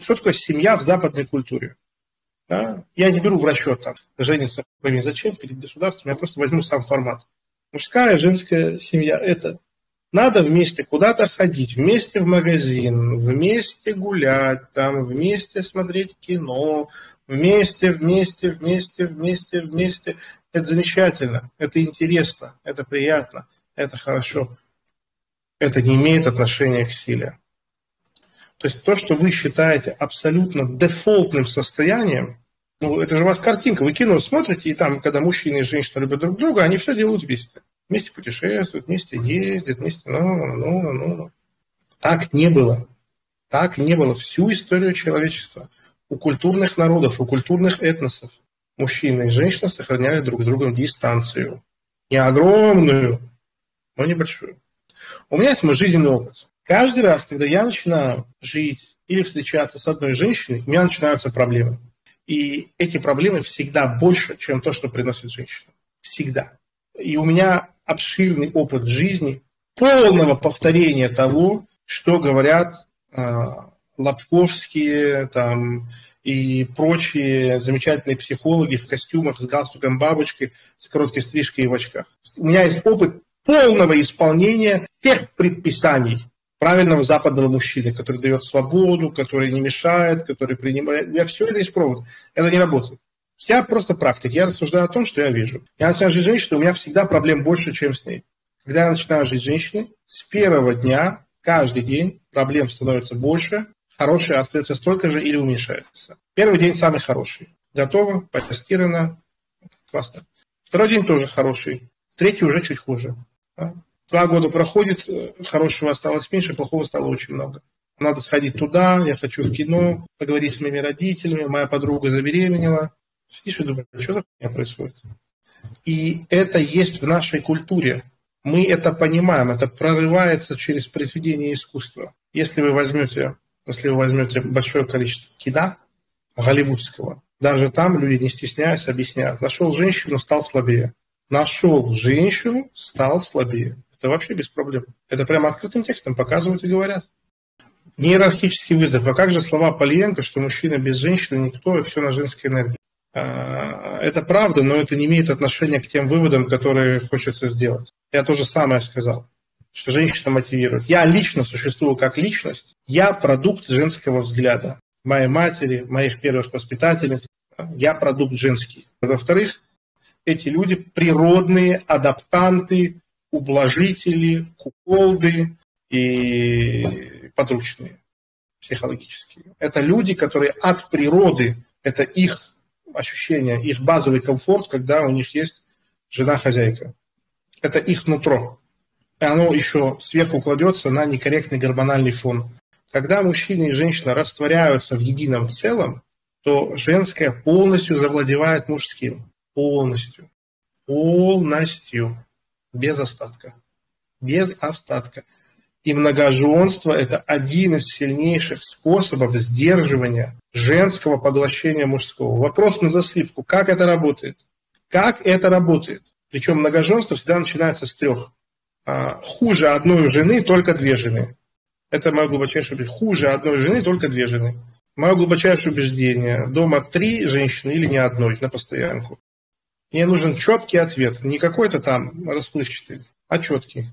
Что такое семья в западной культуре? Да? Я не беру в расчет там, жениться пойми зачем перед государством, я просто возьму сам формат. Мужская, женская семья – это надо вместе куда-то ходить, вместе в магазин, вместе гулять, там, вместе смотреть кино, вместе, вместе, вместе, вместе, вместе. Это замечательно, это интересно, это приятно, это хорошо. Это не имеет отношения к силе. То есть то, что вы считаете абсолютно дефолтным состоянием, ну, это же у вас картинка, вы кино смотрите, и там, когда мужчины и женщины любят друг друга, они все делают вместе. Вместе путешествуют, вместе ездят, вместе, ну, ну, ну, ну. Так не было. Так не было всю историю человечества. У культурных народов, у культурных этносов мужчина и женщина сохраняли друг с другом дистанцию. Не огромную, но небольшую. У меня есть мой жизненный опыт. Каждый раз, когда я начинаю жить или встречаться с одной женщиной, у меня начинаются проблемы. И эти проблемы всегда больше, чем то, что приносит женщина. Всегда. И у меня обширный опыт в жизни полного повторения того, что говорят э, Лобковские там, и прочие замечательные психологи в костюмах с галстуком бабочкой, с короткой стрижкой и в очках. У меня есть опыт полного исполнения тех предписаний правильного западного мужчины, который дает свободу, который не мешает, который принимает. Я все это испробовал. Это не работает. Я просто практик. Я рассуждаю о том, что я вижу. Я начинаю жить женщиной, у меня всегда проблем больше, чем с ней. Когда я начинаю жить женщиной, с первого дня, каждый день проблем становится больше, хорошие остается столько же или уменьшается. Первый день самый хороший. Готово, постирано, классно. Второй день тоже хороший. Третий уже чуть хуже. Два года проходит, э, хорошего осталось меньше, плохого стало очень много. Надо сходить туда, я хочу в кино, поговорить с моими родителями, моя подруга забеременела. Сидишь и думаешь, что за хуйня происходит? И это есть в нашей культуре. Мы это понимаем, это прорывается через произведение искусства. Если вы возьмете, если вы возьмете большое количество кино голливудского, даже там люди, не стесняясь, объясняют. Нашел женщину, стал слабее. Нашел женщину, стал слабее. Это вообще без проблем. Это прямо открытым текстом показывают и говорят. Нейрархический вызов. А как же слова Полиенко, что мужчина без женщины никто, и все на женской энергии? А, это правда, но это не имеет отношения к тем выводам, которые хочется сделать. Я то же самое сказал, что женщина мотивирует. Я лично существую как личность. Я продукт женского взгляда. Моей матери, моих первых воспитательниц. Я продукт женский. Во-вторых, эти люди природные адаптанты ублажители, куколды и подручные психологические. Это люди, которые от природы, это их ощущение, их базовый комфорт, когда у них есть жена-хозяйка. Это их нутро. И оно еще сверху кладется на некорректный гормональный фон. Когда мужчина и женщина растворяются в едином целом, то женское полностью завладевает мужским. Полностью. Полностью без остатка. Без остатка. И многоженство – это один из сильнейших способов сдерживания женского поглощения мужского. Вопрос на засыпку. Как это работает? Как это работает? Причем многоженство всегда начинается с трех. А, хуже одной жены только две жены. Это мое глубочайшее убеждение. Хуже одной жены только две жены. Мое глубочайшее убеждение. Дома три женщины или ни одной на постоянку. Мне нужен четкий ответ, не какой-то там расплывчатый, а четкий.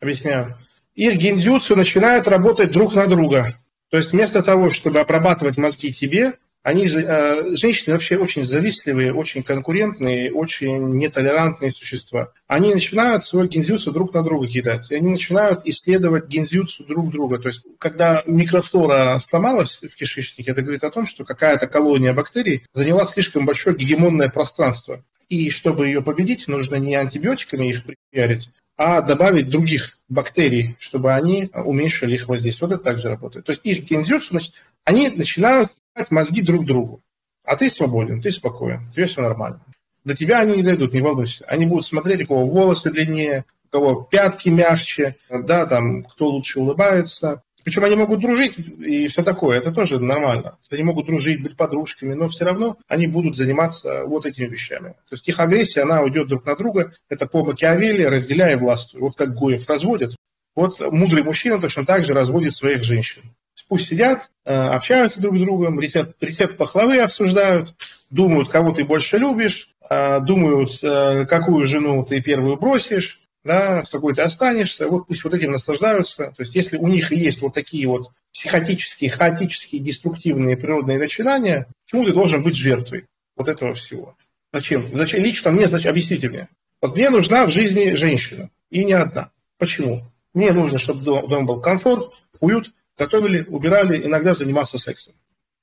Объясняю. Их гензюцу начинает работать друг на друга. То есть вместо того, чтобы обрабатывать мозги тебе, они, э, женщины вообще очень завистливые, очень конкурентные, очень нетолерантные существа. Они начинают свой гензюцу друг на друга кидать. И они начинают исследовать гензюцу друг друга. То есть, когда микрофлора сломалась в кишечнике, это говорит о том, что какая-то колония бактерий заняла слишком большое гегемонное пространство. И чтобы ее победить, нужно не антибиотиками их припиарить, а добавить других бактерий, чтобы они уменьшили их воздействие. Вот это также работает. То есть их гензюцу, значит, они начинают мозги друг другу. А ты свободен, ты спокоен, тебе все нормально. До тебя они не дойдут, не волнуйся. Они будут смотреть, у кого волосы длиннее, у кого пятки мягче, да, там, кто лучше улыбается. Причем они могут дружить и все такое, это тоже нормально. Они могут дружить, быть подружками, но все равно они будут заниматься вот этими вещами. То есть их агрессия, она уйдет друг на друга. Это по Макиавелли, разделяя власть. Вот как Гоев разводит, вот мудрый мужчина точно так же разводит своих женщин. Пусть сидят, э, общаются друг с другом, рецепт, рецепт пахлавы обсуждают, думают, кого ты больше любишь, э, думают, э, какую жену ты первую бросишь, да, с какой ты останешься. Вот пусть вот этим наслаждаются. То есть если у них есть вот такие вот психотические, хаотические, деструктивные природные начинания, почему ты должен быть жертвой вот этого всего? Зачем? Зачем? Лично мне, зачем? Объясните мне. Вот мне нужна в жизни женщина. И не одна. Почему? Мне нужно, чтобы дома был комфорт, уют, готовили, убирали, иногда занимался сексом.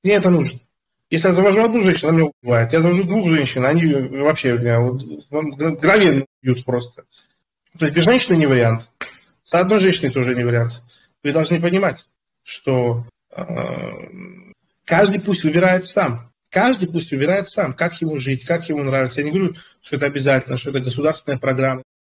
Мне это нужно. Если я завожу одну женщину, она меня убивает. Я завожу двух женщин, они вообще меня вот, мгновенно убьют просто. То есть без женщины не вариант. С одной женщиной тоже не вариант. Вы должны понимать, что э, каждый пусть выбирает сам. Каждый пусть выбирает сам, как ему жить, как ему нравится. Я не говорю, что это обязательно, что это государственная программа.